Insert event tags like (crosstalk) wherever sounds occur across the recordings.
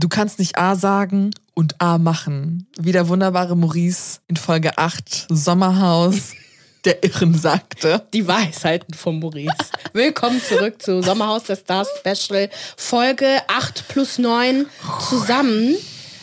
Du kannst nicht A sagen und A machen. Wie der wunderbare Maurice in Folge 8 Sommerhaus (laughs) der Irren sagte. Die Weisheiten von Maurice. Willkommen zurück zu Sommerhaus der Stars Special. Folge 8 plus 9 zusammen.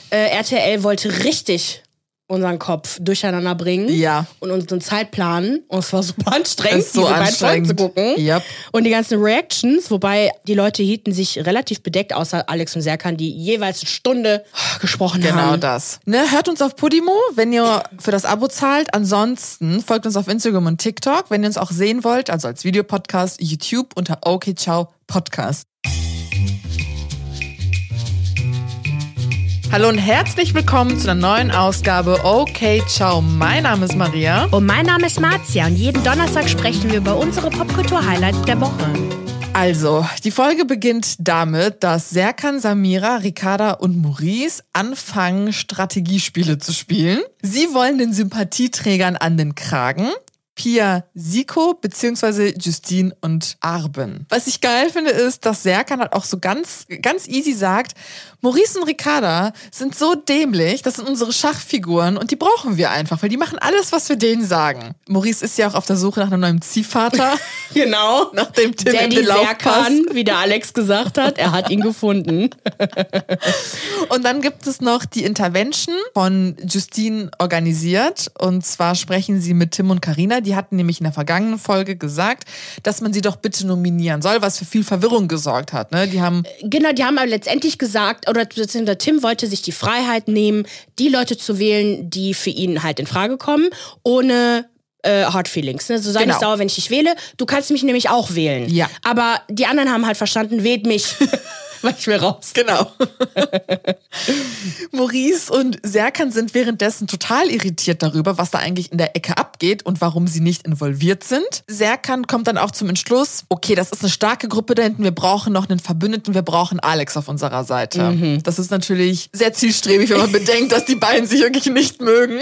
Äh, RTL wollte richtig unseren Kopf durcheinander bringen Ja. und unseren Zeitplan. Und es war super (laughs) anstrengend, so diese beiden Folgen zu anstrengend. gucken. Yep. Und die ganzen Reactions, wobei die Leute hielten sich relativ bedeckt, außer Alex und Serkan, die jeweils eine Stunde gesprochen Genau haben. das. Ne, hört uns auf Podimo, wenn ihr für das Abo zahlt. Ansonsten folgt uns auf Instagram und TikTok, wenn ihr uns auch sehen wollt, also als Videopodcast, YouTube unter Okay Ciao Podcast. Hallo und herzlich willkommen zu einer neuen Ausgabe Okay Ciao. Mein Name ist Maria. Und mein Name ist Marzia und jeden Donnerstag sprechen wir über unsere Popkultur-Highlights der Woche. Also, die Folge beginnt damit, dass Serkan, Samira, Ricarda und Maurice anfangen, Strategiespiele zu spielen. Sie wollen den Sympathieträgern an den Kragen. Pia Siko beziehungsweise Justine und Arben. Was ich geil finde, ist, dass Serkan halt auch so ganz, ganz easy sagt, Maurice und Ricarda sind so dämlich, das sind unsere Schachfiguren und die brauchen wir einfach, weil die machen alles, was wir denen sagen. Maurice ist ja auch auf der Suche nach einem neuen Ziehvater. (laughs) Genau. Nachdem Tim in Daddy Serkan, wie der Alex gesagt hat, er hat ihn gefunden. (laughs) Und dann gibt es noch die Intervention von Justine organisiert. Und zwar sprechen sie mit Tim und Karina. Die hatten nämlich in der vergangenen Folge gesagt, dass man sie doch bitte nominieren soll, was für viel Verwirrung gesorgt hat. Ne? Die haben Genau, die haben aber letztendlich gesagt, oder beziehungsweise Tim wollte sich die Freiheit nehmen, die Leute zu wählen, die für ihn halt in Frage kommen, ohne äh, Hard Feelings. Ne? So sei Genau. nicht sauer, wenn ich dich wähle. Du kannst mich nämlich auch wählen. Ja. Aber die anderen haben halt verstanden, wählt mich. (laughs) (laughs) Weil ich will raus. Genau. (laughs) Maurice und Serkan sind währenddessen total irritiert darüber, was da eigentlich in der Ecke abgeht und warum sie nicht involviert sind. Serkan kommt dann auch zum Entschluss, okay, das ist eine starke Gruppe da hinten, wir brauchen noch einen Verbündeten, wir brauchen Alex auf unserer Seite. Das ist natürlich sehr zielstrebig, wenn man bedenkt, dass die beiden sich wirklich nicht mögen.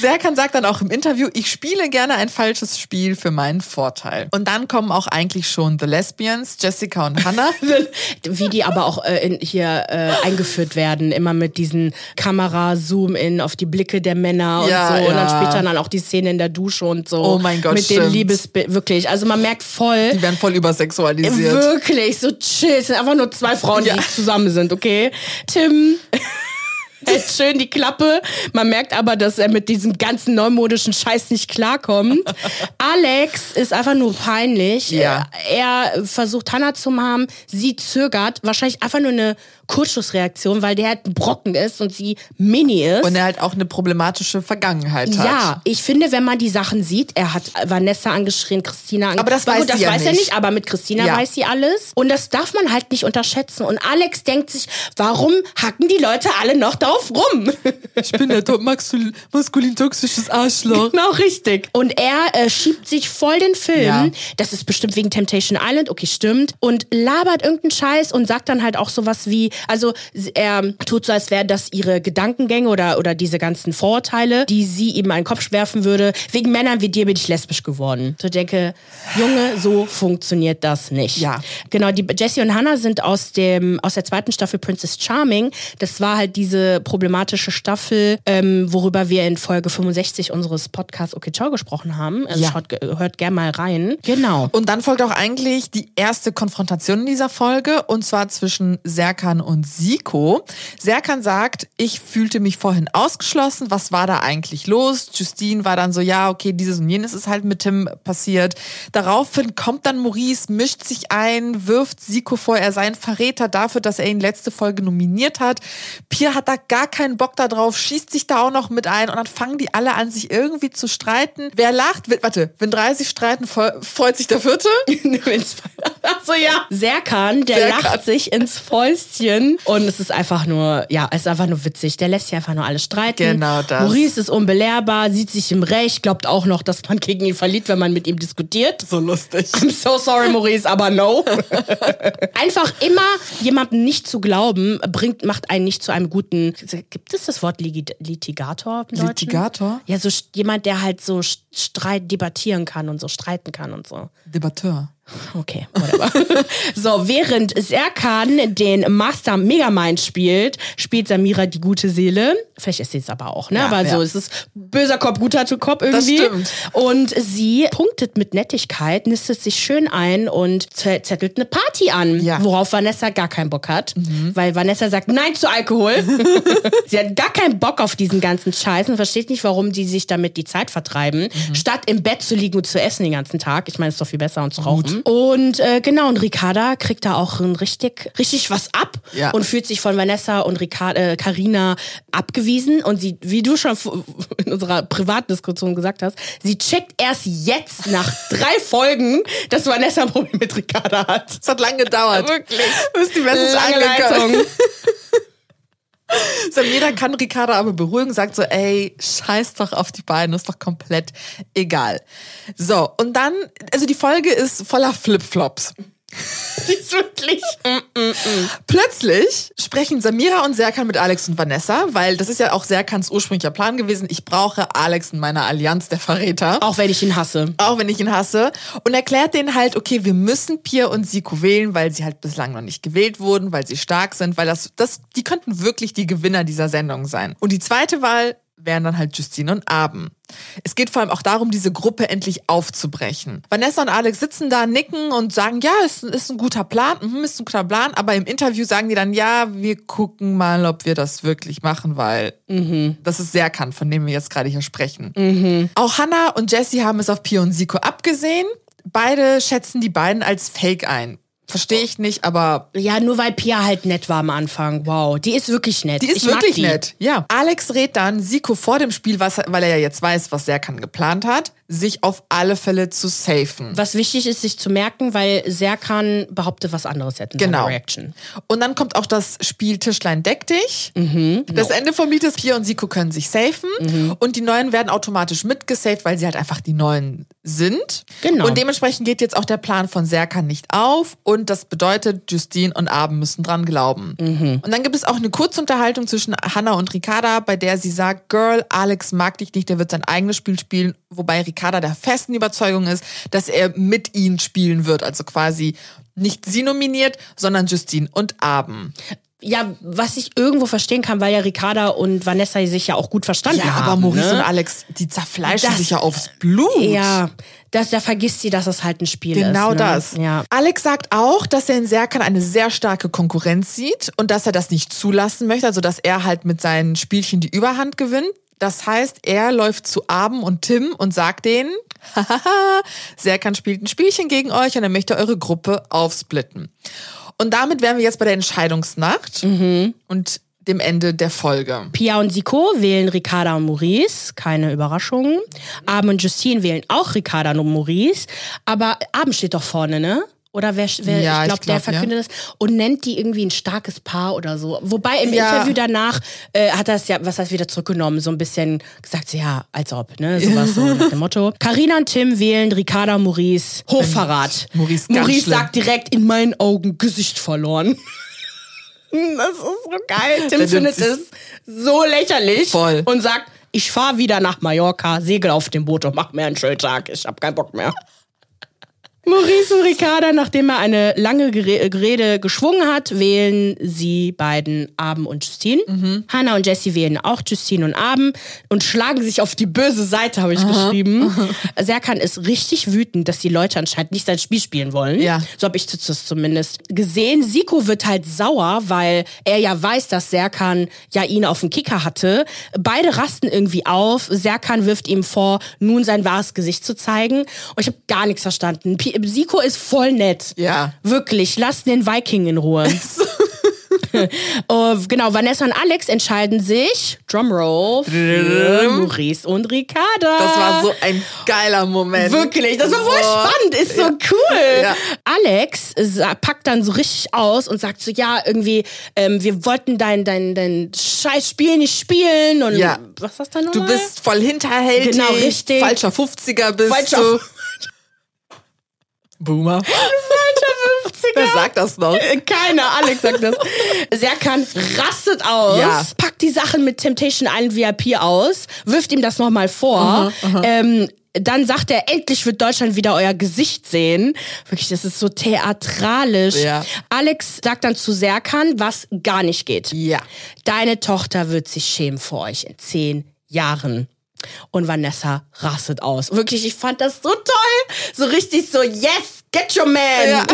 Serkan sagt dann auch im Interview, ich spiele gerne ein falsches Spiel für meinen Vorteil. Und dann kommen auch eigentlich schon The Lesbians, Jessica und Hannah. (laughs) Wie die aber auch äh, in, hier äh, eingeführt werden, immer mit diesen Kamera-Zoom-In auf die Blicke der Männer und Ja, so. Und dann ja. später dann auch die Szene in der Dusche und so. Oh mein Gott, Mit den stimmt. Liebesbild, wirklich. Also man merkt voll, Die werden voll übersexualisiert. Wirklich, so chill. Es sind einfach nur zwei Frauen, Ja. die zusammen sind, okay? Tim (laughs) hält schön die Klappe. Man merkt aber, dass er mit diesem ganzen neumodischen Scheiß nicht klarkommt. Alex ist einfach nur peinlich. Ja. Er versucht Hannah zu haben, sie zögert. Wahrscheinlich einfach nur eine Kurzschussreaktion, weil der halt ein Brocken ist und sie mini ist. Und er halt auch eine problematische Vergangenheit hat. Ja, ich finde, wenn man die Sachen sieht, er hat Vanessa angeschrien, Christina angeschrien. Aber das weiß das sie ja weiß er nicht. nicht, aber mit Christina Ja. weiß sie alles. Und das darf man halt nicht unterschätzen. Und Alex denkt sich, warum hacken die Leute alle noch drauf rum? (laughs) Ich bin der maskulin-toxisches Arschloch. genau richtig. Und er äh, schiebt sich voll den Film. Ja. Das ist bestimmt wegen Temptation Island, okay, stimmt. Und labert irgendeinen Scheiß und sagt dann halt auch sowas wie, also er tut so, als wären das ihre Gedankengänge oder, oder diese ganzen Vorurteile, die sie ihm einen Kopf werfen würde. Wegen Männern wie dir bin ich lesbisch geworden. So ich denke, Junge, so funktioniert das nicht. Ja. Genau, die Jessie und Hannah sind aus dem aus der zweiten Staffel Princess Charming. Das war halt diese problematische Staffel, ähm, worüber wir in Folge 65 unseres Podcasts Okay Ciao gesprochen haben. Also Ja. schaut, hört gerne mal rein. Genau. Und dann folgt auch eigentlich die erste Konfrontation in dieser Folge und zwar zwischen Serkan und Siko. Serkan sagt, ich fühlte mich vorhin ausgeschlossen. Was war da eigentlich los? Justine war dann so, ja, okay, dieses und jenes ist halt mit Tim passiert. Daraufhin kommt dann Maurice, mischt sich ein, wirft Siko vor, er sei ein Verräter dafür, dass er ihn letzte Folge nominiert hat. Pia hat da gar keinen Bock da drauf, schießt sich da auch noch mit ein und dann fangen die alle an, sich irgendwie zu streiten. Wer lacht, wird, warte, wenn 30 streiten, fre- freut sich der Vierte? (laughs) Achso, ja. Serkan, der Serkan. lacht sich ins Fäustchen. Und es ist einfach nur, ja, es ist einfach nur witzig. Der lässt sich einfach nur alles streiten. Genau das. Maurice ist unbelehrbar, sieht sich im Recht, glaubt auch noch, dass man gegen ihn verliert, wenn man mit ihm diskutiert. So lustig. I'm so sorry, Maurice, aber no. (laughs) Einfach immer jemandem nicht zu glauben, bringt, macht einen nicht zu einem guten. Gibt es das Wort Litigator im Deutschen? Litigator? Ja, so jemand, der halt so st- Streit debattieren kann und so streiten kann und so. Debatteur. Okay, whatever. (laughs) so, während Serkan den Master Megamind spielt, spielt Samira die gute Seele. Vielleicht ist sie es aber auch, ne? Ja, aber ja. so, es ist böser Kopf, guter Kopf irgendwie. stimmt. Und sie punktet mit Nettigkeit, nistet sich schön ein und zettelt eine Party an, Ja. worauf Vanessa gar keinen Bock hat. Weil Vanessa sagt Nein zu Alkohol. (laughs) sie hat gar keinen Bock auf diesen ganzen Scheiß und versteht nicht, warum die sich damit die Zeit vertreiben, statt im Bett zu liegen und zu essen den ganzen Tag. Ich meine, es ist doch viel besser und zu rauchen. Und äh, genau, und Ricarda kriegt da auch ein richtig, richtig was ab Ja. und fühlt sich von Vanessa und äh, Carina abgewiesen. Und sie, wie du schon (laughs) in unserer Privatdiskussion gesagt hast, sie checkt erst jetzt nach (laughs) drei Folgen, dass Vanessa ein Problem mit Ricarda hat. Es hat lange gedauert. (laughs) Wirklich. Bis die Message angekommen. (laughs) Leitung. Samira kann Ricarda aber beruhigen, sagt so, ey, scheiß doch auf die beiden, ist doch komplett egal. So, und dann, also die Folge ist voller Flipflops. (laughs) Die ist wirklich. Plötzlich sprechen Samira und Serkan mit Alex und Vanessa, weil das ist ja auch Serkans ursprünglicher Plan gewesen. Ich brauche Alex in meiner Allianz der Verräter. Auch wenn ich ihn hasse. Auch wenn ich ihn hasse. Und erklärt denen halt, okay, wir müssen Pia und Siko wählen, weil sie halt bislang noch nicht gewählt wurden, weil sie stark sind, weil das, das, die könnten wirklich die Gewinner dieser Sendung sein. Und die zweite Wahl wären dann halt Justine und Abend. Es geht vor allem auch darum, diese Gruppe endlich aufzubrechen. Vanessa und Alex sitzen da, nicken und sagen, ja, ist, ist ein guter Plan, mhm, ist ein guter Plan, aber im Interview sagen die dann, ja, wir gucken mal, ob wir das wirklich machen, weil das ist Serkan, von dem wir jetzt gerade hier sprechen. Auch Hannah und Jessie haben es auf Pio und Siko abgesehen. Beide schätzen die beiden als Fake ein. Verstehe ich nicht, aber Ja, nur weil Pia halt nett war am Anfang. Wow, die ist wirklich nett. die ist ich wirklich die. nett. Ja. Alex rät dann Siko vor dem Spiel, was, weil er ja jetzt weiß, was Serkan geplant hat, sich auf alle Fälle zu safen. Was wichtig ist, sich zu merken, weil Serkan behauptet was anderes in Genau. Reaction. Und dann kommt auch das Spiel Tischlein deck dich. Das Ende vom Lied ist, Pia und Siko können sich safen und die Neuen werden automatisch mitgesaved, weil sie halt einfach die Neuen sind. Genau. Und dementsprechend geht jetzt auch der Plan von Serkan nicht auf und das bedeutet, Justine und Abend müssen dran glauben. Und dann gibt es auch eine Kurzunterhaltung zwischen Hannah und Ricarda, bei der sie sagt, Girl, Alex mag dich nicht, der wird sein eigenes Spiel spielen, wobei Ricarda der festen Überzeugung ist, dass er mit ihnen spielen wird, also quasi nicht sie nominiert, sondern Justine und Abend. Ja, was ich irgendwo verstehen kann, weil ja Ricarda und Vanessa sich ja auch gut verstanden Ja, haben. aber Maurice ne? und Alex, die zerfleischen Das- sich ja aufs Blut. Ja, das, da vergisst sie, dass es halt ein Spiel ist. Genau ne? das. Ja. Alex sagt auch, dass er in Serkan eine sehr starke Konkurrenz sieht und dass er das nicht zulassen möchte, also dass er halt mit seinen Spielchen die Überhand gewinnt. Das heißt, er läuft zu Abend und Tim und sagt denen, (laughs) hahaha, Serkan spielt ein Spielchen gegen euch und er möchte eure Gruppe aufsplitten. Und damit wären wir jetzt bei der Entscheidungsnacht und dem Ende der Folge. Pia und Siko wählen Ricarda und Maurice, keine Überraschung. Abend und Justine wählen auch Ricarda und Maurice. Aber Abend steht doch vorne, ne? Oder wer, wer Ja, ich glaube, der glaub, ja. verkündet das und nennt die irgendwie ein starkes Paar oder so. Wobei im Ja. Interview danach äh, hat er es ja, was heißt wieder zurückgenommen, so ein bisschen gesagt, ja, als ob, ne? (laughs) Sowas so nach dem Motto. Carina und Tim wählen Ricarda Maurice. Hochverrat. Maurice Maurice sagt direkt in meinen Augen Gesicht verloren. (laughs) Das ist so geil. Tim Der findet es so lächerlich Voll. und sagt, ich fahre wieder nach Mallorca, segel auf dem Boot und mach mir einen schönen Tag. Ich hab keinen Bock mehr. Maurice und Ricarda, nachdem er eine lange Rede geschwungen hat, wählen sie beiden Abend und Justine. Mhm. Hannah und Jessie wählen auch Justine und Abend und schlagen sich auf die böse Seite, habe ich geschrieben. (laughs) Serkan ist richtig wütend, dass die Leute anscheinend nicht sein Spiel spielen wollen. Ja. So habe ich das zumindest gesehen. Siko wird halt sauer, weil er ja weiß, dass Serkan ja ihn auf den Kicker hatte. Beide rasten irgendwie auf. Serkan wirft ihm vor, nun sein wahres Gesicht zu zeigen. Und ich habe gar nichts verstanden. Siko ist voll nett. Ja. Wirklich, lass den Viking in Ruhe. (laughs) Oh, genau, Vanessa und Alex entscheiden sich, Drumroll, für Maurice und Ricarda. Das war so ein geiler Moment. Wirklich, das war voll Boah. spannend, ist so cool. Ja. Alex packt dann so richtig aus und sagt so, ja, irgendwie, ähm, wir wollten dein, dein, dein scheiß Spiel nicht spielen und Ja. was ist das dann Du nochmal? bist voll hinterhältig. Genau, richtig. Falscher 50er bist Falscher du. Boomer. (laughs) Wer sagt das noch? Keiner, Alex sagt das. Serkan rastet aus, Ja. packt die Sachen mit Temptation Island VIP aus, wirft ihm das nochmal vor. Ähm, dann sagt er, endlich wird Deutschland wieder euer Gesicht sehen. Wirklich, das ist so theatralisch. Ja. Alex sagt dann zu Serkan, was gar nicht geht. Ja. Deine Tochter wird sich schämen vor euch in zehn Jahren. Und Vanessa rastet aus. Wirklich, ich fand das so toll. So richtig so, yes, get your man. Ja.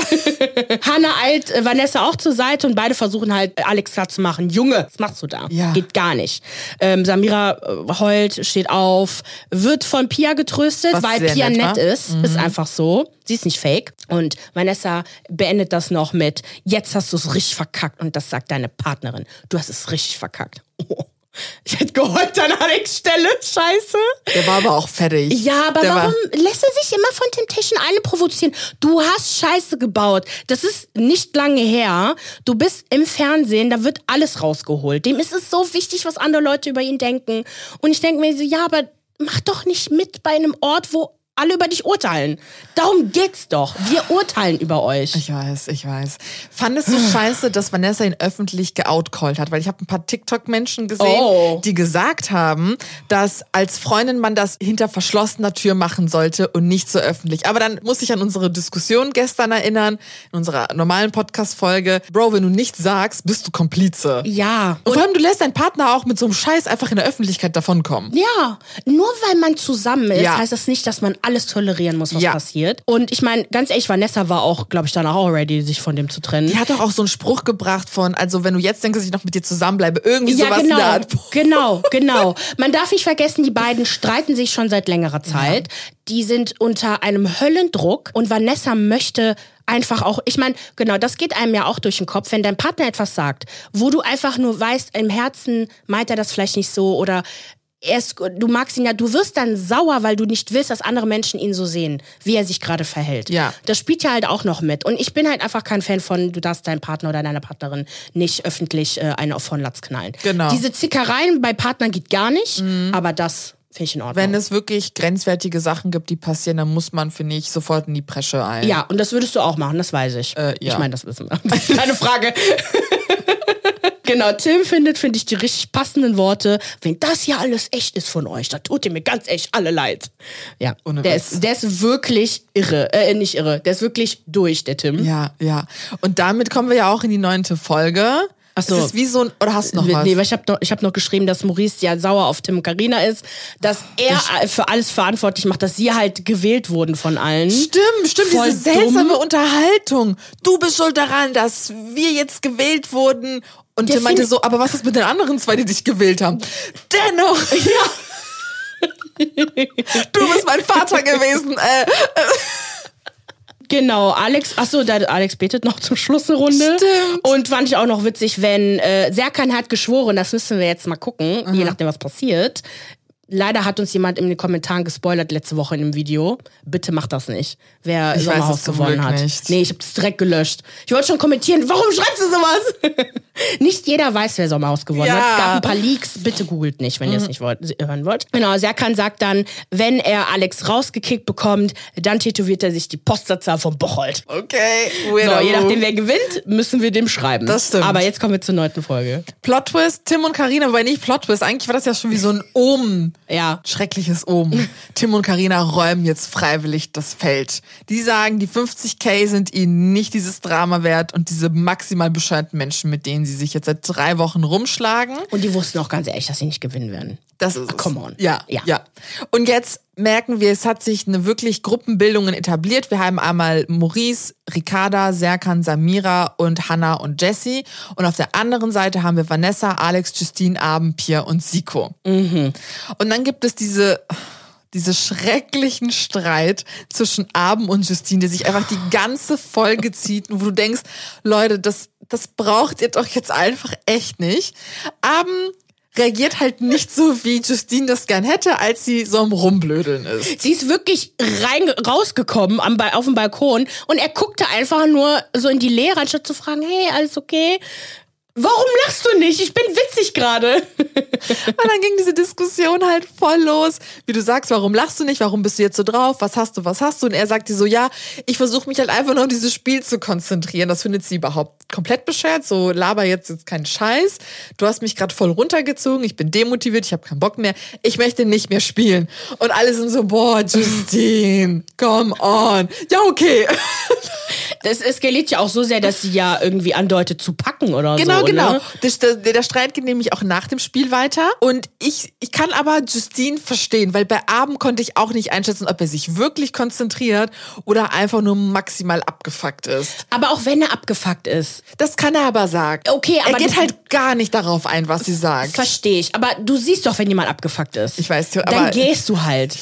(laughs) Hannah eilt äh, Vanessa auch zur Seite und beide versuchen halt Alex klar zu machen. Junge, was machst du da? Ja. Geht gar nicht. Ähm, Samira äh, heult, steht auf, wird von Pia getröstet, Was weil Pia nett nett ist. Mhm. Ist einfach so. Sie ist nicht fake. Und Vanessa beendet das noch mit, jetzt hast du es richtig verkackt. Und das sagt deine Partnerin. Du hast es richtig verkackt. Oh. (laughs) Ich hätte geheult an Alex Stelle. Scheiße. Der war aber auch fertig. Ja, aber Der war- warum lässt er sich immer von Temptation Island provozieren? Du hast Scheiße gebaut. Das ist nicht lange her. Du bist im Fernsehen, da wird alles rausgeholt. Dem ist es so wichtig, was andere Leute über ihn denken. Und ich denke mir so, ja, aber mach doch nicht mit bei einem Ort, wo alle über dich urteilen. Darum geht's doch. Wir urteilen über euch. Ich weiß, ich weiß. Fandest du scheiße, dass Vanessa ihn öffentlich geoutcallt hat? Weil ich habe ein paar TikTok-Menschen gesehen, Oh. die gesagt haben, dass als Freundin man das hinter verschlossener Tür machen sollte und nicht so öffentlich. Aber dann muss ich an unsere Diskussion gestern erinnern, in unserer normalen Podcast-Folge. Bro, wenn du nichts sagst, bist du Komplize. Ja. Und vor allem, du lässt deinen Partner auch mit so einem Scheiß einfach in der Öffentlichkeit davonkommen. Ja, nur weil man zusammen ist, Ja. heißt das nicht, dass man alles tolerieren muss, was Ja. passiert. Und ich meine, ganz ehrlich, Vanessa war auch, glaube ich, danach auch ready, sich von dem zu trennen. Die hat doch auch so einen Spruch gebracht von, also wenn du jetzt denkst, dass ich noch mit dir zusammenbleibe, irgendwie Ja, sowas genau, in der Art. (laughs) genau, genau. Man darf nicht vergessen, die beiden streiten sich schon seit längerer Zeit. Die sind unter einem Höllendruck und Vanessa möchte einfach auch, ich meine, genau, das geht einem ja auch durch den Kopf, wenn dein Partner etwas sagt, wo du einfach nur weißt, im Herzen meint er das vielleicht nicht so oder ist, du magst ihn ja, du wirst dann sauer, weil du nicht willst, dass andere Menschen ihn so sehen, wie er sich gerade verhält. Ja. Das spielt ja halt auch noch mit. Und ich bin halt einfach kein Fan von, du darfst deinen Partner oder deine Partnerin nicht öffentlich äh, eine auf von Latz knallen. Genau. Diese Zickereien bei Partnern geht gar nicht, aber das finde ich in Ordnung. Wenn es wirklich grenzwertige Sachen gibt, die passieren, dann muss man, finde ich, sofort in die Presche ein. ja, und das würdest du auch machen, das weiß ich. Äh, ja. Ich meine, das wissen wir. (laughs) Das ist keine Frage. (laughs) Genau, Tim findet, finde ich, die richtig passenden Worte. Wenn das hier alles echt ist von euch, dann tut ihr mir ganz echt alle leid. Ja, Ohne der Witz. ist, der ist wirklich irre. Äh, nicht irre. Der ist wirklich durch, der Tim. Ja, ja. Und damit kommen wir ja auch in die neunte Folge. Ach so. Es ist wie so ein, oder hast du noch was? Nee, weil ich habe noch, ich hab noch geschrieben, dass Maurice ja sauer auf Tim und Carina ist, dass er für alles verantwortlich macht, dass sie halt gewählt wurden von allen. Stimmt, stimmt, Voll diese seltsame dumm. Unterhaltung. Du bist schuld daran, dass wir jetzt gewählt wurden. Und Der meinte so, aber was ist mit den anderen zwei, die dich gewählt haben? Dennoch. (laughs) Ja. (laughs) du bist mein Vater gewesen. Äh, Genau, Alex, ach so, der Alex betet noch zum Schluss eine Runde. Stimmt. Und fand ich auch noch witzig, wenn äh, Serkan hat geschworen, das müssen wir jetzt mal gucken, je nachdem was passiert. Leider hat uns jemand in den Kommentaren gespoilert letzte Woche in dem Video. Bitte macht das nicht. Wer Ich weiß Sommerhaus zum gewonnen hat. nicht. Nee, ich habe das direkt gelöscht. Ich wollte schon kommentieren, warum schreibst du sowas? (laughs) nicht jeder weiß, wer Sommerhaus gewonnen Ja. hat. Es gab ein paar Leaks. Bitte googelt nicht, wenn ihr es nicht wollt, hören wollt. Genau, Serkan sagt dann, wenn er Alex rausgekickt bekommt, dann tätowiert er sich die Postleitzahl von Bocholt. okay, So, weirder je nachdem, wer gewinnt, müssen wir dem schreiben. Das stimmt. Aber jetzt kommen wir zur neunten Folge. Plot Twist, Tim und Karina, wobei nicht Plot Twist, eigentlich war das ja schon wie so ein Omen. Ja. Schreckliches Omen. (laughs) Tim und Karina räumen jetzt freiwillig das Feld. Die sagen, die 50k sind ihnen nicht dieses Drama wert und diese maximal bescheuerten Menschen, mit denen sie sich jetzt seit drei Wochen rumschlagen. Und die wussten auch ganz ehrlich, dass sie nicht gewinnen werden. Das ist come on. Ja, Ja. ja, Und jetzt merken wir, es hat sich eine wirklich Gruppenbildung etabliert. Wir haben einmal Maurice, Ricarda, Serkan, Samira und Hannah und Jessie. Und auf der anderen Seite haben wir Vanessa, Alex, Justine, Abend, Pierre und Siko. Und dann gibt es diese diese schrecklichen Streit zwischen Abend und Justine, der sich einfach die ganze Folge zieht, und wo du denkst, Leute, das, das braucht ihr doch jetzt einfach echt nicht. Abend reagiert halt nicht so, wie Justine das gern hätte, als sie so am Rumblödeln ist. Sie ist wirklich rein, rausgekommen am, auf dem Balkon und er guckte einfach nur so in die Leere, anstatt zu fragen, hey, alles okay? Warum lachst du nicht? Ich bin witzig gerade. (laughs) Und dann ging diese Diskussion halt voll los. Wie du sagst, warum lachst du nicht? Warum bist du jetzt so drauf? Was hast du? Was hast du? Und er sagt dir so, ja, ich versuche mich halt einfach nur auf dieses Spiel zu konzentrieren. Das findet sie überhaupt komplett beschert, so laber jetzt jetzt keinen Scheiß. Du hast mich gerade voll runtergezogen, ich bin demotiviert, ich habe keinen Bock mehr, ich möchte nicht mehr spielen. Und alle sind so, boah, Justine, come on. Ja, okay. (laughs) Das eskaliert ja auch so sehr, dass sie ja irgendwie andeutet zu packen oder Genau, so. genau. Ne? Der, der, der Streit geht nämlich auch nach dem Spiel weiter. Und ich, ich kann aber Justine verstehen, weil bei Abend konnte ich auch nicht einschätzen, ob er sich wirklich konzentriert oder einfach nur maximal abgefuckt ist. Aber auch wenn er abgefuckt ist. Das kann er aber sagen. Okay, aber er geht halt gar nicht darauf ein, was sie sagt. Verstehe ich. Aber du siehst doch, wenn jemand abgefuckt ist. Ich weiß, aber- Dann gehst du halt.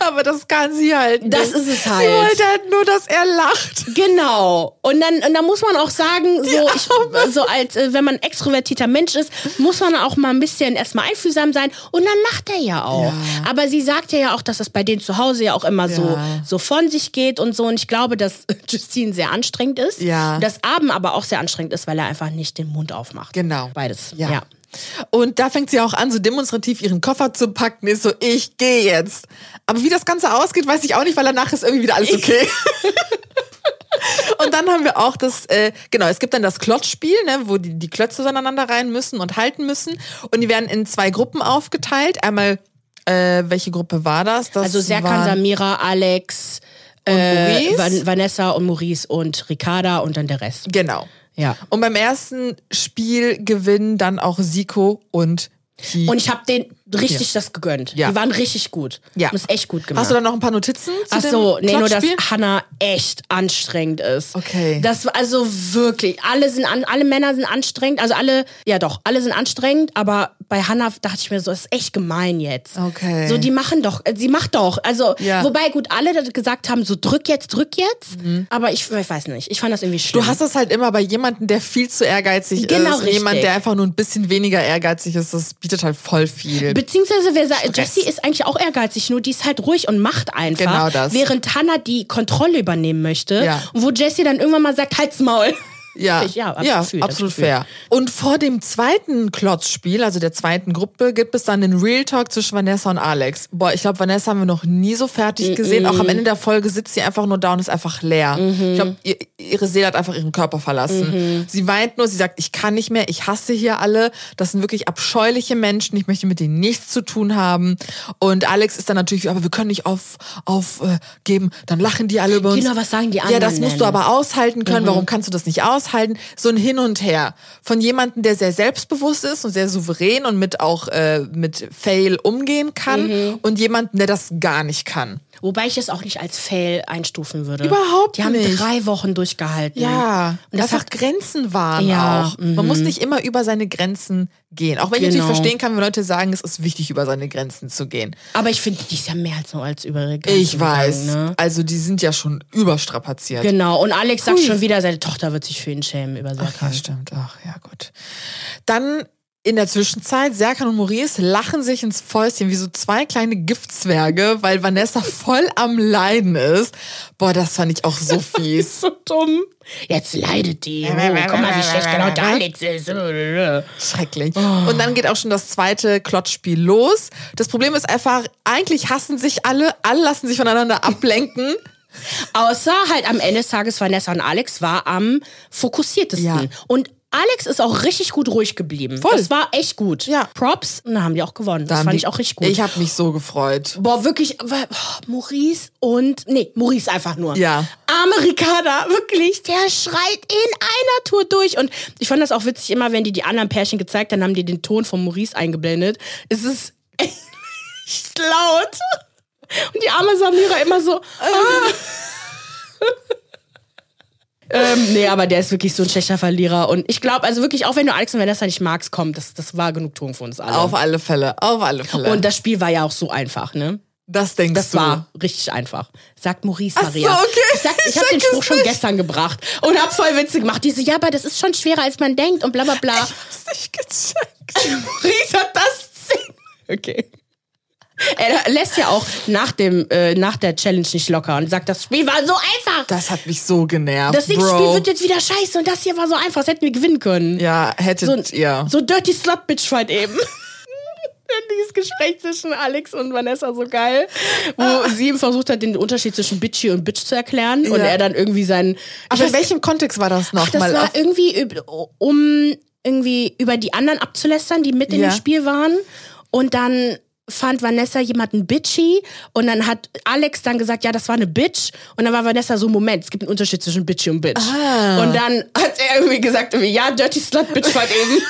(laughs) Aber das kann sie halt nicht. Das ist es Sie halt. wollte halt nur, dass er lacht. Genau. Und dann, und dann muss man auch sagen, so, Ja, ich, so als äh, wenn man ein extrovertierter Mensch ist, muss man auch mal ein bisschen erstmal einfühlsam sein. Und dann lacht er ja auch. Ja. Aber sie sagt ja auch, dass es bei denen zu Hause ja auch immer so, Ja. so von sich geht und so. Und ich glaube, dass (laughs) Justine sehr anstrengend ist. Ja. Dass Abend aber auch sehr anstrengend ist, weil er einfach nicht den Mund aufmacht. Genau. Beides. Ja. ja. Und da fängt sie auch an, so demonstrativ ihren Koffer zu packen. Ist so, ich gehe jetzt. Aber wie das Ganze ausgeht, weiß ich auch nicht, weil danach ist irgendwie wieder alles okay. (laughs) Und dann haben wir auch das, äh, genau, es gibt dann das Klotzspiel, ne, wo die, die Klötze aneinander rein müssen und halten müssen. Und die werden in zwei Gruppen aufgeteilt. Einmal, äh, welche Gruppe war das? das Also Serkan, Samira, Alex, Und äh, Maurice? Van Vanessa und Maurice und Ricarda und dann der Rest. Genau. Ja. Und beim ersten Spiel gewinnen dann auch Siko und Ki. Und ich habe denen richtig das gegönnt. Ja. Die waren richtig gut. Ja. Haben es echt gut gemacht. Hast du da noch ein paar Notizen zu Ach so, nee, nur dass? Hannah echt anstrengend ist. Okay. Das war also wirklich, alle sind an, alle Männer sind anstrengend, also alle, ja doch, alle sind anstrengend, aber bei Hannah dachte ich mir so, das ist echt gemein jetzt. Okay. So, die machen doch, äh, sie macht doch, also, Ja. wobei gut, alle gesagt haben, so drück jetzt, drück jetzt, aber ich, ich weiß nicht, ich fand das irgendwie schlimm. Mhm. Du hast das halt immer bei jemandem, der viel zu ehrgeizig Genau, ist. und Jemand, richtig. der einfach nur ein bisschen weniger ehrgeizig ist, das bietet halt voll viel. Beziehungsweise, wer sagt, Jessie ist eigentlich auch ehrgeizig, nur die ist halt ruhig und macht einfach. Genau das. Während Hannah die Kontrolle übernehmen möchte. Ja. Und wo Jessie dann irgendwann mal sagt, halt's Maul. Ja, Ich- ja, ja, absolut, absolut Gefühl. fair. Und vor dem zweiten Klotzspiel, also der zweiten Gruppe, gibt es dann den Real Talk zwischen Vanessa und Alex. Boah, ich glaube, Vanessa haben wir noch nie so fertig gesehen. Auch am Ende der Folge sitzt sie einfach nur da und ist einfach leer. Ich glaube, ihr, ihre Seele hat einfach ihren Körper verlassen. Sie weint nur, sie sagt, ich kann nicht mehr, ich hasse hier alle. Das sind wirklich abscheuliche Menschen, ich möchte mit denen nichts zu tun haben. Und Alex ist dann natürlich, aber wir können nicht auf, aufgeben, dann lachen die alle über uns. Genau, was sagen die Ja, das anderen musst du aber aushalten können. Warum kannst du das nicht aushalten? So ein Hin und Her von jemandem, der sehr selbstbewusst ist und sehr souverän und mit auch äh, mit Fail umgehen kann und jemanden, der das gar nicht kann. Wobei ich es auch nicht als Fail einstufen würde. Überhaupt Die haben nicht. drei Wochen durchgehalten. Ja, Und das einfach hat, Grenzen wahren Ja, auch. Man muss nicht immer über seine Grenzen gehen. Auch wenn ich Genau. natürlich verstehen kann, wenn Leute sagen, es ist wichtig, über seine Grenzen zu gehen. aber ich finde, die ist ja mehr als nur als über ihre Grenzen Ich weiß. Gegangen, ne? Also die sind ja schon überstrapaziert. Genau. Und Alex sagt Hui. schon wieder, seine Tochter wird sich für ihn schämen über Ach ja, stimmt. Ach ja, gut. Dann in der Zwischenzeit, Serkan und Maurice lachen sich ins Fäustchen wie so zwei kleine Giftzwerge, weil Vanessa voll am Leiden ist. Boah, das fand ich auch so (laughs) fies. so guck Jetzt leidet die. Oh, guck mal, wie schlecht genau der Alex ist. Schrecklich. Und dann geht auch schon das zweite Klotzspiel los. Das Problem ist einfach, eigentlich hassen sich alle, alle lassen sich voneinander ablenken. Außer halt am Ende des Tages Vanessa und Alex war am fokussiertesten. Ja. Und Alex ist auch richtig gut ruhig geblieben. Voll. Das war echt gut. Ja. Props. Und dann haben die auch gewonnen. Da das fand die- ich auch richtig gut. Ich habe mich so gefreut. Boah, wirklich, weil- oh, Maurice und, nee, Maurice einfach nur. Ja. Arme Ricarda, wirklich, der schreit in einer Tour durch. Und ich fand das auch witzig, immer wenn die die anderen Pärchen gezeigt haben, haben die den Ton von Maurice eingeblendet. Es ist echt laut. Und die arme Samira immer so. Ah. (laughs) ähm, nee, aber der ist wirklich so ein schlechter Verlierer. Und ich glaube, also wirklich, auch wenn du Alex und Vanessa nicht magst, komm, das, das war Genugtuung für uns alle. Auf alle Fälle, auf alle Fälle. Und das Spiel war ja auch so einfach, ne? das denkst Das du. war richtig einfach. Sagt Maurice Ach Maria. so, okay. Ich, sag, ich Ich habe den Spruch schon nicht. gestern gebracht und hab voll Witze gemacht. Die so, ja, aber das ist schon schwerer, als man denkt und bla bla bla. Hast nicht gecheckt. (laughs) Maurice hat das. (laughs) Okay. Er lässt ja auch nach, dem, äh, nach der Challenge nicht locker und sagt, das Spiel war so einfach. Das hat mich so genervt. Das nächste. Spiel wird jetzt wieder scheiße und das hier war so einfach. Das hätten wir gewinnen können. Ja, hättet so, ihr. so Dirty Slot Bitch Fight eben. (laughs) Dieses Gespräch zwischen Alex und Vanessa so geil, wo ah. sie ihm versucht hat, den Unterschied zwischen Bitchy und Bitch zu erklären ja. und er dann irgendwie seinen. Aber in welchem Kontext war das noch? Ach, das mal war irgendwie um irgendwie über die anderen abzulästern, die mit in dem Spiel waren und dann fand Vanessa jemanden bitchy und dann hat Alex dann gesagt, ja, das war eine Bitch und dann war Vanessa so, Moment, es gibt einen Unterschied zwischen bitchy und Bitch. Ah. Und dann hat er irgendwie gesagt, ja, Dirty Slut Bitch war (laughs) eben.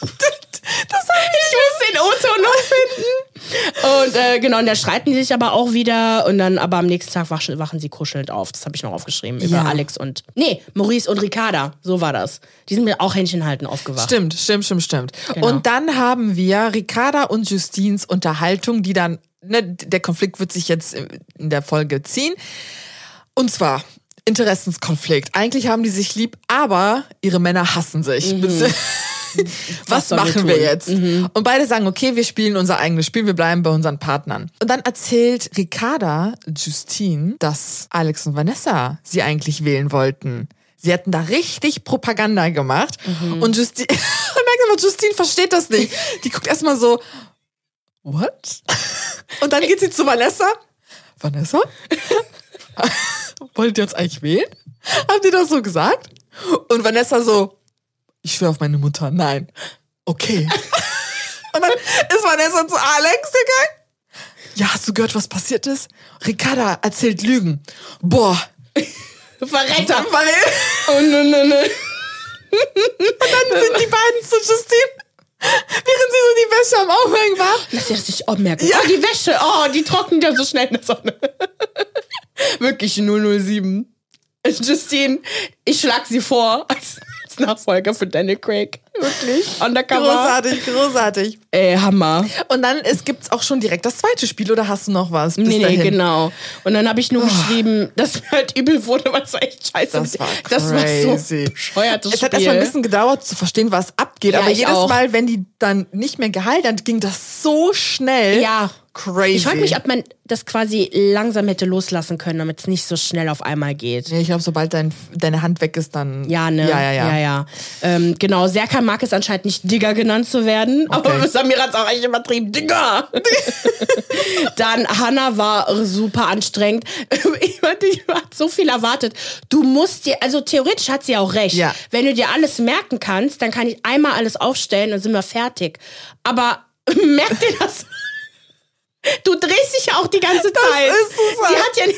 (laughs) Das ich muss den Otto noch (laughs) finden. Und äh, genau, und da streiten die sich aber auch wieder. Und dann, aber am nächsten Tag wachen, wachen sie kuschelnd auf. Das habe ich noch aufgeschrieben. Über Alex und. Nee, Maurice und Ricarda. So war das. Die sind mir auch Händchen halten aufgewacht. Stimmt, stimmt, stimmt, stimmt. Genau. Und dann haben wir Ricarda und Justins Unterhaltung, die dann. Ne, der Konflikt wird sich jetzt in der Folge ziehen. Und zwar, Interessenskonflikt. Eigentlich haben die sich lieb, aber ihre Männer hassen sich. Mhm. (laughs) (laughs) was, was machen wir, wir jetzt? Mhm. Und beide sagen, okay, wir spielen unser eigenes Spiel, wir bleiben bei unseren Partnern. Und dann erzählt Ricarda Justine, dass Alex und Vanessa sie eigentlich wählen wollten. Sie hätten da richtig Propaganda gemacht. Mhm. Und Justine, (laughs) merkt Justine versteht das nicht. Die guckt erstmal so, what? (laughs) Und dann geht sie zu Vanessa. Vanessa? Wollt ihr uns eigentlich wählen? Habt ihr das so gesagt? Und Vanessa so, ich schwöre auf meine Mutter, nein. Okay. (laughs) Und dann ist Vanessa zu Alex gegangen. Ja, hast du gehört, was passiert ist? Ricarda erzählt Lügen. Boah. Verräter. Oh, ne, ne, ne. Und dann sind die beiden zu Justine. Während sie so die Wäsche am Aufhängen war. Lass sie das nicht aufmerken. Ja. Oh, die Wäsche. Oh, die trocknet ja so schnell in der Sonne. (laughs) Wirklich 007. Justine, ich schlag sie vor. Nachfolger für Daniel Craig. Wirklich. Undercover. Großartig, großartig. Ey, Hammer. Und dann gibt es auch schon direkt das zweite Spiel oder hast du noch was? Bis nee, nee, dahin? genau. Und dann habe ich nur oh. geschrieben, dass mir halt übel wurde, weil es war echt scheiße. Das war, das war so bescheuertes Es hat erstmal ein bisschen gedauert zu verstehen, was abgeht. Ja, aber jedes auch. Mal, wenn die dann nicht mehr geheilt, dann ging das so schnell. Ja. Crazy. Ich frage mich, ob man das quasi langsam hätte loslassen können, damit es nicht so schnell auf einmal geht. Ja, ich glaube, sobald dein, deine Hand weg ist, dann. Ja, ne? Ja, ja, ja. ja, ja. Ähm, genau, Serkan mag es anscheinend nicht Digger genannt zu werden, okay. aber Samira hat es auch echt übertrieben. Digger! (laughs) dann Hannah war super anstrengend. (laughs) ich hatte so viel erwartet. Du musst dir, also theoretisch hat sie auch recht. Ja. Wenn du dir alles merken kannst, dann kann ich einmal alles aufstellen und sind wir fertig. Aber (laughs) merkt dir das? Du drehst dich ja auch die ganze Zeit. Das ist super. Sie hat ja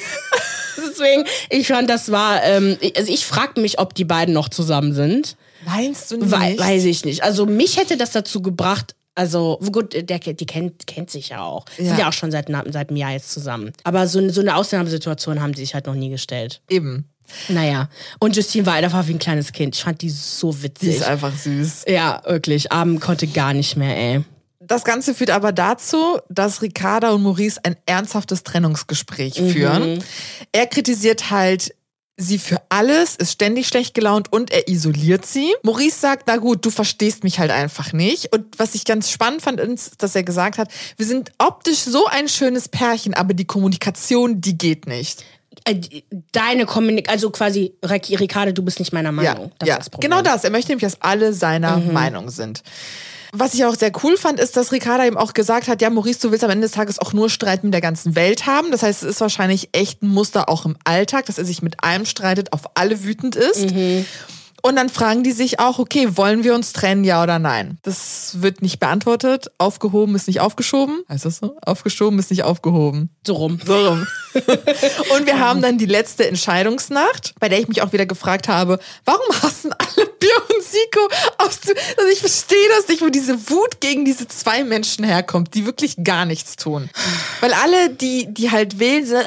(laughs) Deswegen, ich fand, das war, ähm, also ich fragte mich, ob die beiden noch zusammen sind. Meinst du nicht? We weiß ich nicht. Also mich hätte das dazu gebracht, also gut, der, die kennt, kennt sich ja auch. Ja. Sind ja auch schon seit, seit einem Jahr jetzt zusammen. Aber so, so eine Ausnahmesituation haben sie sich halt noch nie gestellt. Eben. Naja, und Justine war einfach wie ein kleines Kind. Ich fand die so witzig. Die ist einfach süß. Ja, wirklich. Abend konnte gar nicht mehr, ey. Das Ganze führt aber dazu, dass Ricarda und Maurice ein ernsthaftes Trennungsgespräch mhm. führen. Er kritisiert halt sie für alles, ist ständig schlecht gelaunt und er isoliert sie. Maurice sagt, na gut, du verstehst mich halt einfach nicht. Und was ich ganz spannend fand, ist, dass er gesagt hat, wir sind optisch so ein schönes Pärchen, aber die Kommunikation, die geht nicht äh, deine Kommunikation, also quasi, Ricardo, du bist nicht meiner Meinung. Ja, das ja. Das genau das. Er möchte nämlich, dass alle seiner mhm. Meinung sind. Was ich auch sehr cool fand, ist, dass Ricarda eben auch gesagt hat, ja, Maurice, du willst am Ende des Tages auch nur Streit mit der ganzen Welt haben. Das heißt, es ist wahrscheinlich echt ein Muster auch im Alltag, dass er sich mit allem streitet, auf alle wütend ist. Mhm. Und dann fragen die sich auch, okay, wollen wir uns trennen, ja oder nein? Das wird nicht beantwortet. Aufgehoben ist nicht aufgeschoben. Heißt das so? Aufgeschoben ist nicht aufgehoben. So rum. So rum. (laughs) und wir haben dann die letzte Entscheidungsnacht, bei der ich mich auch wieder gefragt habe, warum hassen alle Björn und Siko aus, also ich verstehe das nicht, wo diese Wut gegen diese zwei Menschen herkommt, die wirklich gar nichts tun. Weil alle, die, die halt wählen, sind,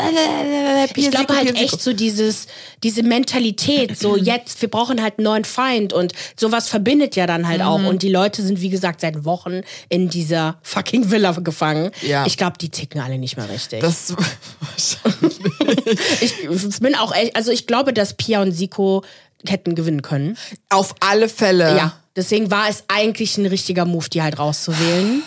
ich glaube halt echt so dieses, diese Mentalität, so (clears throat) jetzt, wir brauchen halt neuen Feind und sowas verbindet ja dann halt mhm. auch. Und die Leute sind, wie gesagt, seit Wochen in dieser fucking Villa gefangen. Ja. Ich glaube, die ticken alle nicht mehr richtig. Das (laughs) wahrscheinlich. ich bin auch echt, also ich glaube, dass Pia und Siko hätten gewinnen können. Auf alle Fälle. Ja. Deswegen war es eigentlich ein richtiger Move, die halt rauszuwählen.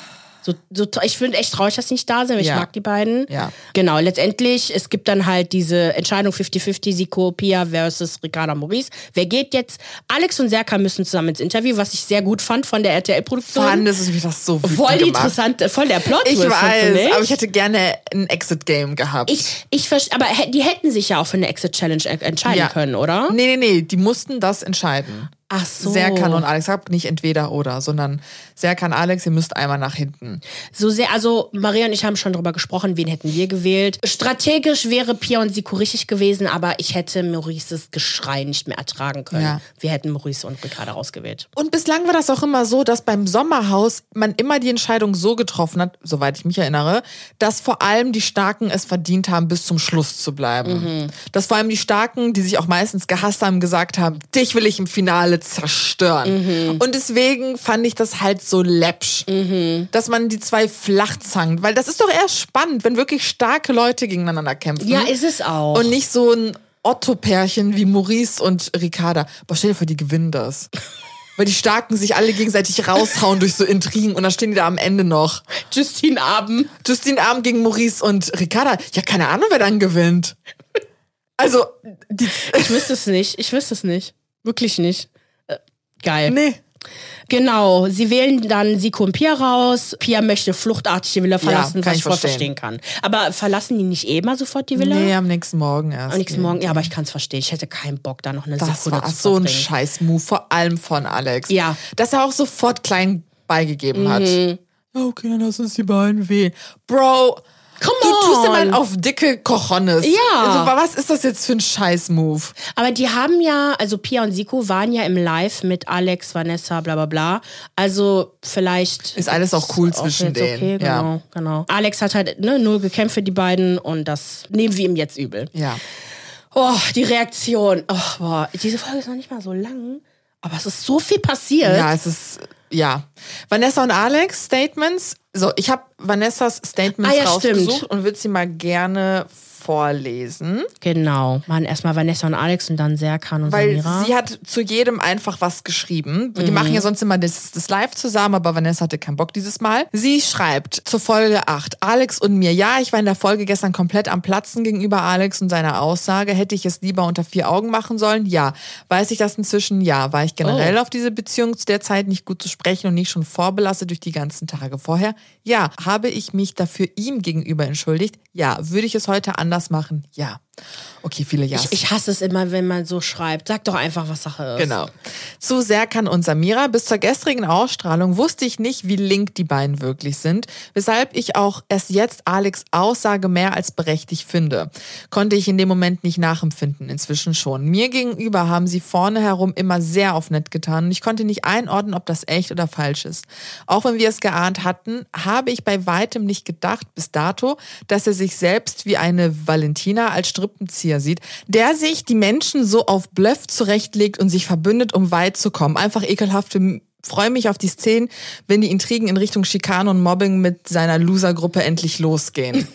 So, so, ich finde echt traurig, dass sie nicht da sind. weil Ich Ja. mag die beiden. Ja. Genau, letztendlich, es gibt dann halt diese Entscheidung 50-50, Siko, Pia versus Ricarda Maurice. Wer geht jetzt? Alex und Serkan müssen zusammen ins Interview, was ich sehr gut fand von der RTL-Produktion. Fand es mich das so Voll die gemacht. interessante, voll der Plot. Ich weiß, aber ich hätte gerne ein Exit-Game gehabt. ich, ich aber die hätten sich ja auch für eine Exit-Challenge entscheiden Ja. können, oder? Nee, nee, nee, die mussten das entscheiden. Ach so. Serkan und Alex. Hab nicht entweder oder, sondern Serkan, Alex, ihr müsst einmal nach hinten. So sehr, also Maria und ich haben schon drüber gesprochen, wen hätten wir gewählt. Strategisch wäre Pia und Siko richtig gewesen, aber ich hätte Maurices Geschrei nicht mehr ertragen können. Ja. Wir hätten Maurice und Ricarda rausgewählt. Und bislang war das auch immer so, dass beim Sommerhaus man immer die Entscheidung so getroffen hat, soweit ich mich erinnere, dass vor allem die Starken es verdient haben, bis zum Schluss zu bleiben. Dass vor allem die Starken, die sich auch meistens gehasst haben, gesagt haben, dich will ich im Finale zerstören. Und deswegen fand ich das halt so läppsch, dass man die zwei flach zankt. Weil das ist doch eher spannend, wenn wirklich starke Leute gegeneinander kämpfen. Ja, ist es auch. Und nicht so ein Otto-Pärchen wie Maurice und Ricarda. Boah, stell dir vor, die gewinnen das. (laughs) Weil die Starken sich alle gegenseitig raushauen durch so Intrigen und dann stehen die da am Ende noch. Justine Abend. Justine Abend gegen Maurice und Ricarda. Ja, keine Ahnung, wer dann gewinnt. Also, die, Ich wüsste es nicht. Ich wüsste es nicht. Wirklich nicht. Geil. nee. Genau, sie wählen dann Siko und Pia raus. Pia möchte fluchtartig die Villa verlassen, kann was ich voll verstehen. verstehen kann. Aber verlassen die nicht eh mal sofort die Villa? Nee, am nächsten Morgen erst. Am nächsten Morgen, ja, aber ich kann es verstehen. Ich hätte keinen Bock, da noch eine Das Sekunde war zu so ein verbringen. Scheiß-Move, vor allem von Alex. Ja. Mhm. Dass er auch sofort klein beigegeben hat. Ja, okay, dann lass uns die beiden wählen. Bro, Come du tust on. mal auf dicke Cojones. Ja. Also, was ist das jetzt für ein Scheiß-Move? Aber die haben ja, also Pia und Siko waren ja im Live mit Alex, Vanessa, bla bla bla. Also vielleicht. Ist alles auch cool zwischen jetzt denen. Okay, genau, Ja. genau. Alex hat halt ne, null gekämpft für die beiden und das nehmen wir ihm jetzt übel. Ja. Oh, die Reaktion. Oh, boah. Diese Folge ist noch nicht mal so lang, aber es ist so viel passiert. Ja, es ist, ja. Vanessa und Alex Statements. So, ich habe Vanessas Statements Ah, ja, rausgesucht stimmt. und würde sie mal gerne vorlesen. Genau. Machen erstmal Vanessa und Alex und dann Serkan und Weil Samira. sie hat zu jedem einfach was geschrieben. Die Mhm. machen ja sonst immer das, das Live zusammen, aber Vanessa hatte keinen Bock dieses Mal. Sie schreibt zur Folge 8, Alex und mir. Ja, ich war in der Folge gestern komplett am Platzen gegenüber Alex und seiner Aussage. Hätte ich es lieber unter vier Augen machen sollen? Ja. Weiß ich das inzwischen? Ja. War ich generell Oh. auf diese Beziehung zu der Zeit nicht gut zu sprechen und nicht schon vorbelastet durch die ganzen Tage vorher? Ja. Habe ich mich dafür ihm gegenüber entschuldigt? Ja. Würde ich es heute anders machen? Ja. Okay, viele Ja's. ich, ich hasse es immer, wenn man so schreibt. Sag doch einfach, was Sache ist. Genau. Zu Serkan und Samira. Bis zur gestrigen Ausstrahlung wusste ich nicht, wie link die beiden wirklich sind, weshalb ich auch erst jetzt Alex Aussage mehr als berechtigt finde. Konnte ich in dem Moment nicht nachempfinden, inzwischen schon. Mir gegenüber haben sie vorne herum immer sehr auf nett getan und ich konnte nicht einordnen, ob das echt oder falsch ist. Auch wenn wir es geahnt hatten, habe ich bei weitem nicht gedacht bis dato, dass er sich selbst wie eine Valentina als Strippenzieher sieht, der sich die Menschen so auf Bluff zurechtlegt und sich verbündet, um weit zu kommen. Einfach ekelhafte freue mich auf die Szenen, wenn die Intrigen in Richtung Schikane und Mobbing mit seiner Losergruppe endlich losgehen.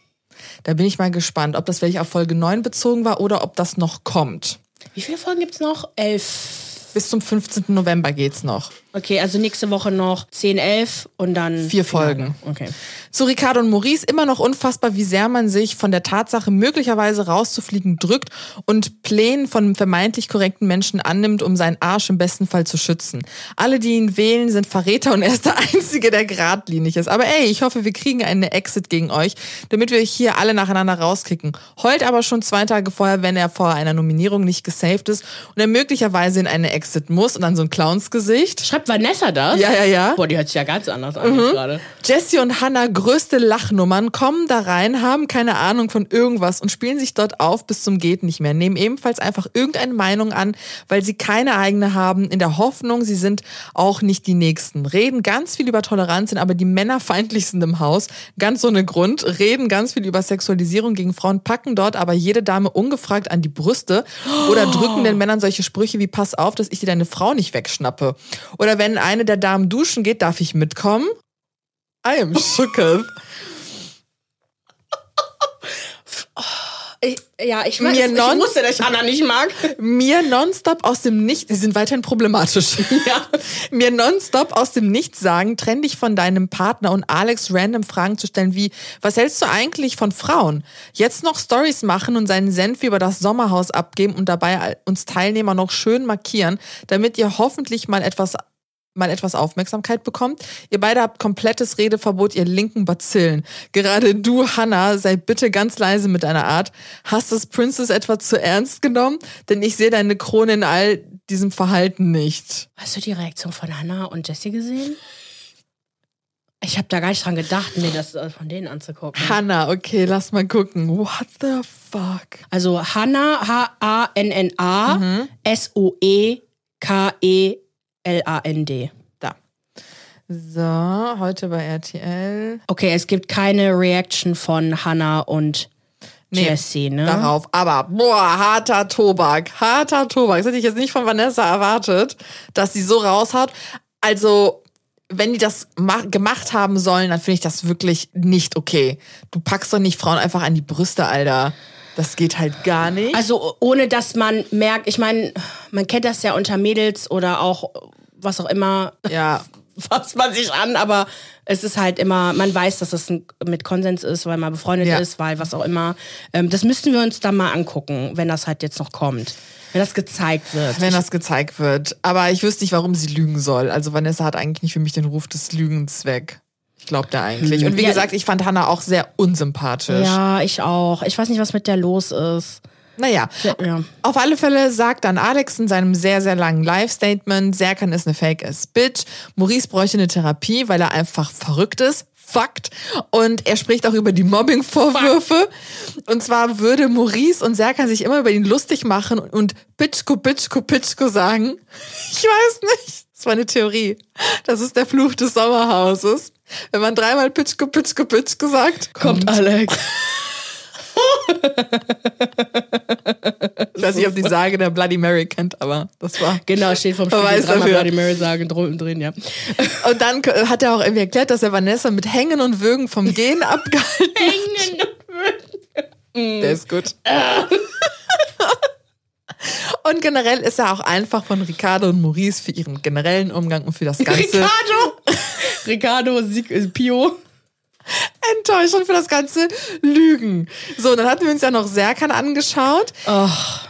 (laughs) da bin ich mal gespannt, ob das welche auf Folge 9 bezogen war oder ob das noch kommt. Wie viele Folgen gibt's noch? Elf. Bis zum 15. November geht's noch. Okay, also nächste Woche noch 10, 11 und dann. Vier. Folgen. Okay. Zu Ricardo und Maurice immer noch unfassbar, wie sehr man sich von der Tatsache, möglicherweise rauszufliegen, drückt und Plänen von vermeintlich korrekten Menschen annimmt, um seinen Arsch im besten Fall zu schützen. Alle, die ihn wählen, sind Verräter und er ist der Einzige, der geradlinig ist. Aber ey, ich hoffe, wir kriegen eine Exit gegen euch, damit wir euch hier alle nacheinander rauskicken. Heult aber schon zwei Tage vorher, wenn er vor einer Nominierung nicht gesaved ist und er möglicherweise in eine Exit muss und dann so ein Clownsgesicht. Schreibt Vanessa das? Ja, ja, ja. Boah, die hört sich ja ganz anders an jetzt gerade. Jessie und Hannah, größte Lachnummern, kommen da rein, haben keine Ahnung von irgendwas und spielen sich dort auf bis zum Geht nicht mehr. Nehmen ebenfalls einfach irgendeine Meinung an, weil sie keine eigene haben, in der Hoffnung, sie sind auch nicht die Nächsten. Reden ganz viel über Toleranz, sind aber die männerfeindlich sind im Haus. Ganz ohne Grund. Reden ganz viel über Sexualisierung gegen Frauen, packen dort aber jede Dame ungefragt an die Brüste oder drücken den Männern solche Sprüche wie Pass auf, dass ich dir deine Frau nicht wegschnappe. Oder wenn eine der Damen duschen geht, darf ich mitkommen? I am shooketh. ich, ja, ich weiß, Mir ich non- wusste, dass ich Hannah nicht mag. mir nonstop aus dem Nicht, sie sind weiterhin problematisch. (laughs) Ja. Mir nonstop aus dem Nichts sagen, trenn dich von deinem Partner und Alex random Fragen zu stellen wie, was hältst du eigentlich von Frauen? Jetzt noch Stories machen und seinen Senf über das Sommerhaus abgeben und dabei uns Teilnehmer noch schön markieren, damit ihr hoffentlich mal etwas mal etwas Aufmerksamkeit bekommt. Ihr beide habt komplettes Redeverbot, ihr linken Bazillen. Gerade du, Hannah, sei bitte ganz leise mit deiner Art. Hast das Princess etwa zu ernst genommen? Denn ich sehe deine Krone in all diesem Verhalten nicht. Hast du die Reaktion von Hannah und Jessie gesehen? Ich habe da gar nicht dran gedacht, mir das von denen anzugucken. Hannah, okay, lass mal gucken. What the fuck? Also Hannah, H-A-N-N-A, E S-O-E-K-E-L-A-N-D. Da. So, heute bei RTL. Okay, es gibt keine Reaction von Hannah und Nee, Jessie, ne? Darauf. Aber, boah, harter Tobak. Harter Tobak. Das hätte ich jetzt nicht von Vanessa erwartet, dass sie so raushaut. Also, wenn die das ma- gemacht haben sollen, dann finde ich das wirklich nicht okay. Du packst doch nicht Frauen einfach an die Brüste, Alter. Das geht halt gar nicht. Also ohne dass man merkt, ich meine, man kennt das ja unter Mädels oder auch was auch immer, ja. (laughs) fasst man sich an, aber es ist halt immer, man weiß, dass es ein, mit Konsens ist, weil man befreundet Ja. ist, weil was auch immer. Ähm, das müssten wir uns dann mal angucken, wenn das halt jetzt noch kommt. Wenn das gezeigt wird. Wenn das gezeigt wird. Aber ich wüsste nicht, warum sie lügen soll. Also Vanessa hat eigentlich nicht für mich den Ruf des Lügens weg. Glaube da eigentlich. Und wie Ja. gesagt, ich fand Hannah auch sehr unsympathisch. ja, ich auch. Ich weiß nicht, was mit der los ist. Naja, Ja. auf alle Fälle sagt dann Alex in seinem sehr, sehr langen Live-Statement, Serkan ist eine Fake-Ass-Bitch, Maurice bräuchte eine Therapie, weil er einfach verrückt ist. Fakt. Und er spricht auch über die Mobbing-Vorwürfe. Und zwar würde Maurice und Serkan sich immer über ihn lustig machen und Bitchko, Bitchko, Bitchko sagen. (laughs) Ich weiß nicht. Das war eine Theorie. Das ist der Fluch des Sommerhauses. Wenn man dreimal Pitschko, Pitschko, Pitschko sagt, Kommt Alex. Ich weiß nicht, ob die Sage der Bloody Mary kennt, aber das war. Genau, steht vom Spiegel dafür. Bloody Mary sagen drin, ja. Und dann hat er auch irgendwie erklärt, dass er Vanessa mit Hängen und Würgen vom Gehen abgehalten hat. Der ist gut. (laughs) Und generell ist er auch einfach von Ricardo und Maurice für ihren generellen Umgang und für das Ganze Ricardo! Ricardo Sieg, äh, Pio. (laughs) enttäuscht und für das ganze Lügen. So, dann hatten wir uns ja noch Serkan angeschaut. Oh.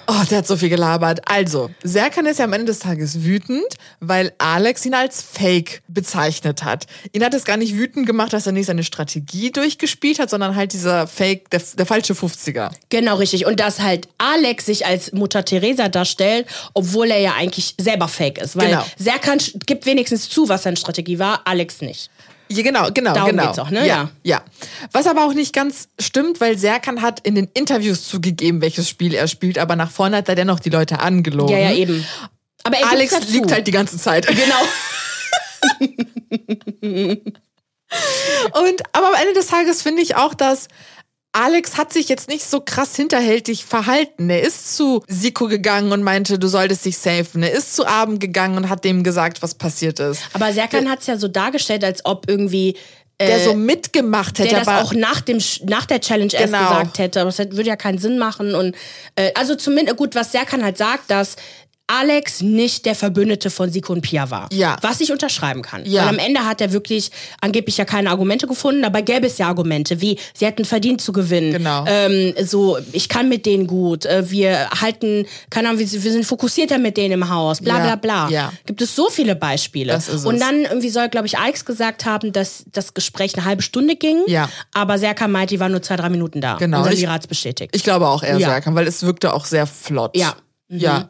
Oh, der hat so viel gelabert. Also, Serkan ist ja am Ende des Tages wütend, weil Alex ihn als Fake bezeichnet hat. Ihn hat es gar nicht wütend gemacht, dass er nicht seine Strategie durchgespielt hat, sondern halt dieser Fake, der, der falsche 50er. Genau, richtig. Und dass halt Alex sich als Mutter Teresa darstellt, obwohl er ja eigentlich selber fake ist. Weil Genau. Serkan gibt wenigstens zu, was seine Strategie war, Alex nicht. Ja, genau, genau, Darum genau. geht's auch, ne? Ja, Ja. ja. Was aber auch nicht ganz stimmt, weil Serkan hat in den Interviews zugegeben, welches Spiel er spielt, aber nach vorne hat er dennoch die Leute angelogen. Ja, ja, eben. Aber er Alex dazu. liegt halt die ganze Zeit. Genau. (laughs) (laughs) Und aber am Ende des Tages finde ich auch, dass Alex hat sich jetzt nicht so krass hinterhältig verhalten. Er ist zu Siko gegangen und meinte, du solltest dich safen. Er ist zu Abend gegangen und hat dem gesagt, was passiert ist. Aber Serkan hat es ja so dargestellt, als ob irgendwie Der äh, so mitgemacht hätte, der das aber auch nach, dem, nach der Challenge erst Genau. gesagt hätte. Aber hätte- würde ja keinen Sinn machen. Und äh, also zumindest, gut, was Serkan halt sagt, dass Alex nicht der Verbündete von Siko und Pia war. Ja. Was ich unterschreiben kann. Ja. Weil am Ende hat er wirklich angeblich ja keine Argumente gefunden, aber gäbe es ja Argumente, wie sie hätten verdient zu gewinnen. Genau. Ähm, so, ich kann mit denen gut. Äh, wir halten, keine Ahnung, wir, wir sind fokussierter mit denen im Haus. Bla Ja. bla bla. Ja. Gibt es so viele Beispiele. Das ist und es. dann irgendwie soll, glaube ich, Alex gesagt haben, dass das Gespräch eine halbe Stunde ging. Ja. Aber Serkan meinte, die waren nur zwei, drei Minuten da. Genau. Und Ich- Samira hat's bestätigt. Ich glaube auch eher Ja. Serkan, weil es wirkte auch sehr flott. Ja. Mhm. Ja.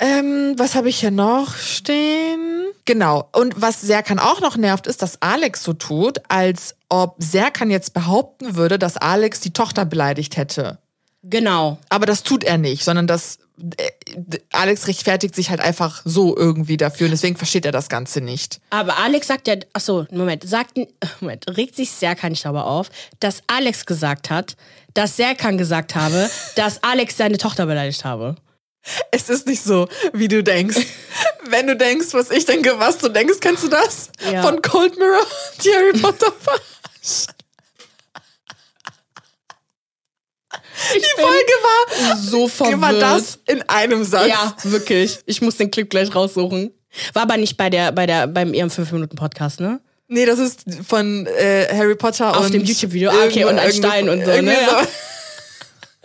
Ähm, was habe ich hier noch stehen? Genau. Und was Serkan auch noch nervt, ist, dass Alex so tut, als ob Serkan jetzt behaupten würde, dass Alex die Tochter beleidigt hätte. genau. Aber das tut er nicht, sondern das äh, Alex rechtfertigt sich halt einfach so irgendwie dafür und deswegen versteht er das Ganze nicht. Aber Alex sagt ja, ach so, Moment, sagt, Moment, regt sich Serkan nicht aber auf, dass Alex gesagt hat, dass Serkan gesagt habe, (laughs) dass Alex seine Tochter beleidigt habe. Es ist nicht so, wie du denkst. (laughs) Wenn du denkst, was ich denke, was du denkst, kennst du das? Ja. Von Cold Mirror, (laughs) die Harry Potter verarschen. Die Folge war so verwirrt. War das in einem Satz. Ja, wirklich. Ich muss den Clip gleich raussuchen. War aber nicht bei der, bei der, beim ihrem 5-Minuten-Podcast, ne? Nee, das ist von äh, Harry Potter Auf und dem YouTube-Video. Ah, okay, und ein Stein und so, ne? So. (laughs)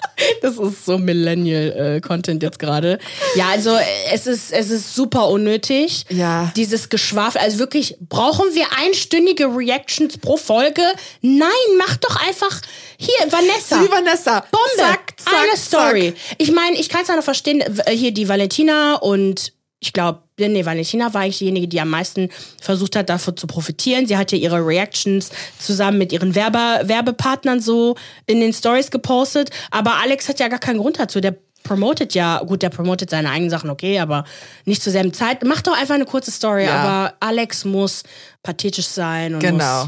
(laughs) Das ist so Millennial-Content jetzt gerade. Ja, also es ist, es ist super unnötig. Ja. Dieses Geschwafel. Also wirklich, brauchen wir einstündige Reactions pro Folge? Nein, mach doch einfach hier, Vanessa. Wie Vanessa. Bombe. Zack, zack, Eine Story. zack. Ich meine, ich kann es ja noch verstehen, hier die Valentina und ich glaube, nee, Valentina war eigentlich diejenige, die am meisten versucht hat, davon zu profitieren. Sie hat ja ihre Reactions zusammen mit ihren Werbe Werbepartnern so in den Stories gepostet. Aber Alex hat ja gar keinen Grund dazu. Der promotet ja, gut, der promotet seine eigenen Sachen, okay, aber nicht zur selben Zeit. Mach doch einfach eine kurze Story, Ja. aber Alex muss pathetisch sein und Genau.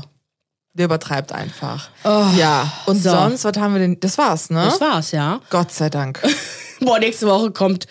Der übertreibt einfach. ja. Und so. sonst, was haben wir denn? Das war's, ne? Das war's, ja. Gott sei Dank. (laughs) Boah, nächste Woche kommt.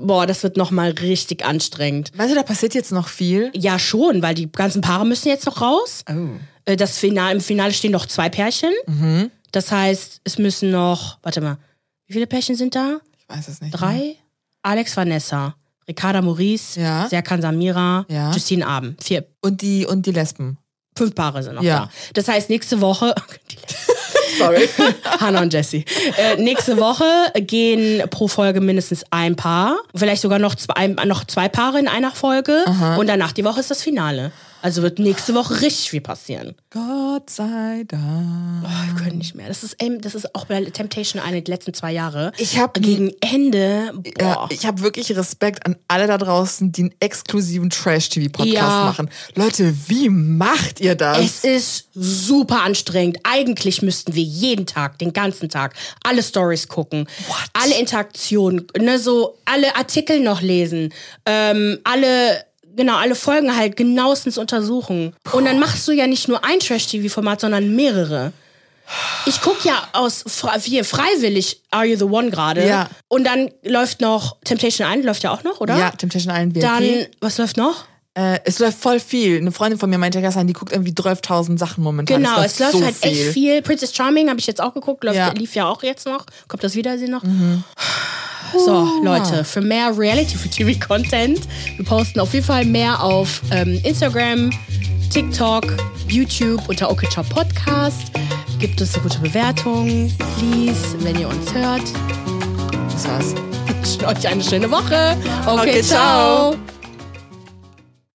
Boah, das wird nochmal richtig anstrengend. weißt du, da passiert jetzt noch viel. Ja, schon, weil die ganzen Paare müssen jetzt noch raus. Oh. Äh, Das Finale, Im Finale stehen noch zwei Pärchen. Mhm. Das heißt, es müssen noch, warte mal, wie viele Pärchen sind da? Ich weiß es nicht. Drei? Alex Vanessa, Ricarda Maurice, Ja. Serkan Samira, Ja. Justine Abend. Vier, Und die, und die Lesben. fünf Paare sind noch Ja. da. Das heißt, nächste Woche, (laughs) Sorry. (laughs) Hannah und Jessie. Äh, nächste Woche gehen pro Folge mindestens ein Paar. Vielleicht sogar noch zwei, noch zwei Paare in einer Folge. Und danach die Woche ist das Finale. Also wird nächste Woche richtig viel passieren. Gott sei Dank. Wir können nicht mehr. Das ist, das ist auch bei Temptation eine die letzten zwei Jahre. Ich hab- gegen Ende. Ja, ich habe wirklich Respekt an alle da draußen, die einen exklusiven Trash-TV-Podcast Ja. machen. Leute, wie macht ihr das? Es ist super anstrengend. Eigentlich müssten wir jeden Tag, den ganzen Tag, alle Stories gucken, alle Interaktionen, ne, so alle Artikel noch lesen, ähm, alle genau alle Folgen halt genauestens untersuchen. Und dann machst du ja nicht nur ein Trash-TV-Format, sondern mehrere. Ich guck ja aus hier freiwillig Are You the One gerade. Ja. Und dann läuft noch Temptation Island läuft ja auch noch, oder? ja, Temptation Island VIP. Dann was läuft noch? Äh, es läuft voll viel. Eine Freundin von mir meinte gestern, die guckt irgendwie 12.000 Sachen momentan. Genau, es läuft so halt echt viel. Princess Charming habe ich jetzt auch geguckt, läuft, Ja. lief ja auch jetzt noch. Kommt das Wiedersehen noch? So, Leute, für mehr Reality-TV-Content, wir posten auf jeden Fall mehr auf ähm, Instagram, TikTok, YouTube unter Okechop Podcast. Gibt es eine gute Bewertung, please, wenn ihr uns hört. Das war's. (laughs) Wünschen euch eine schöne Woche. Okay, Okay, ciao. ciao.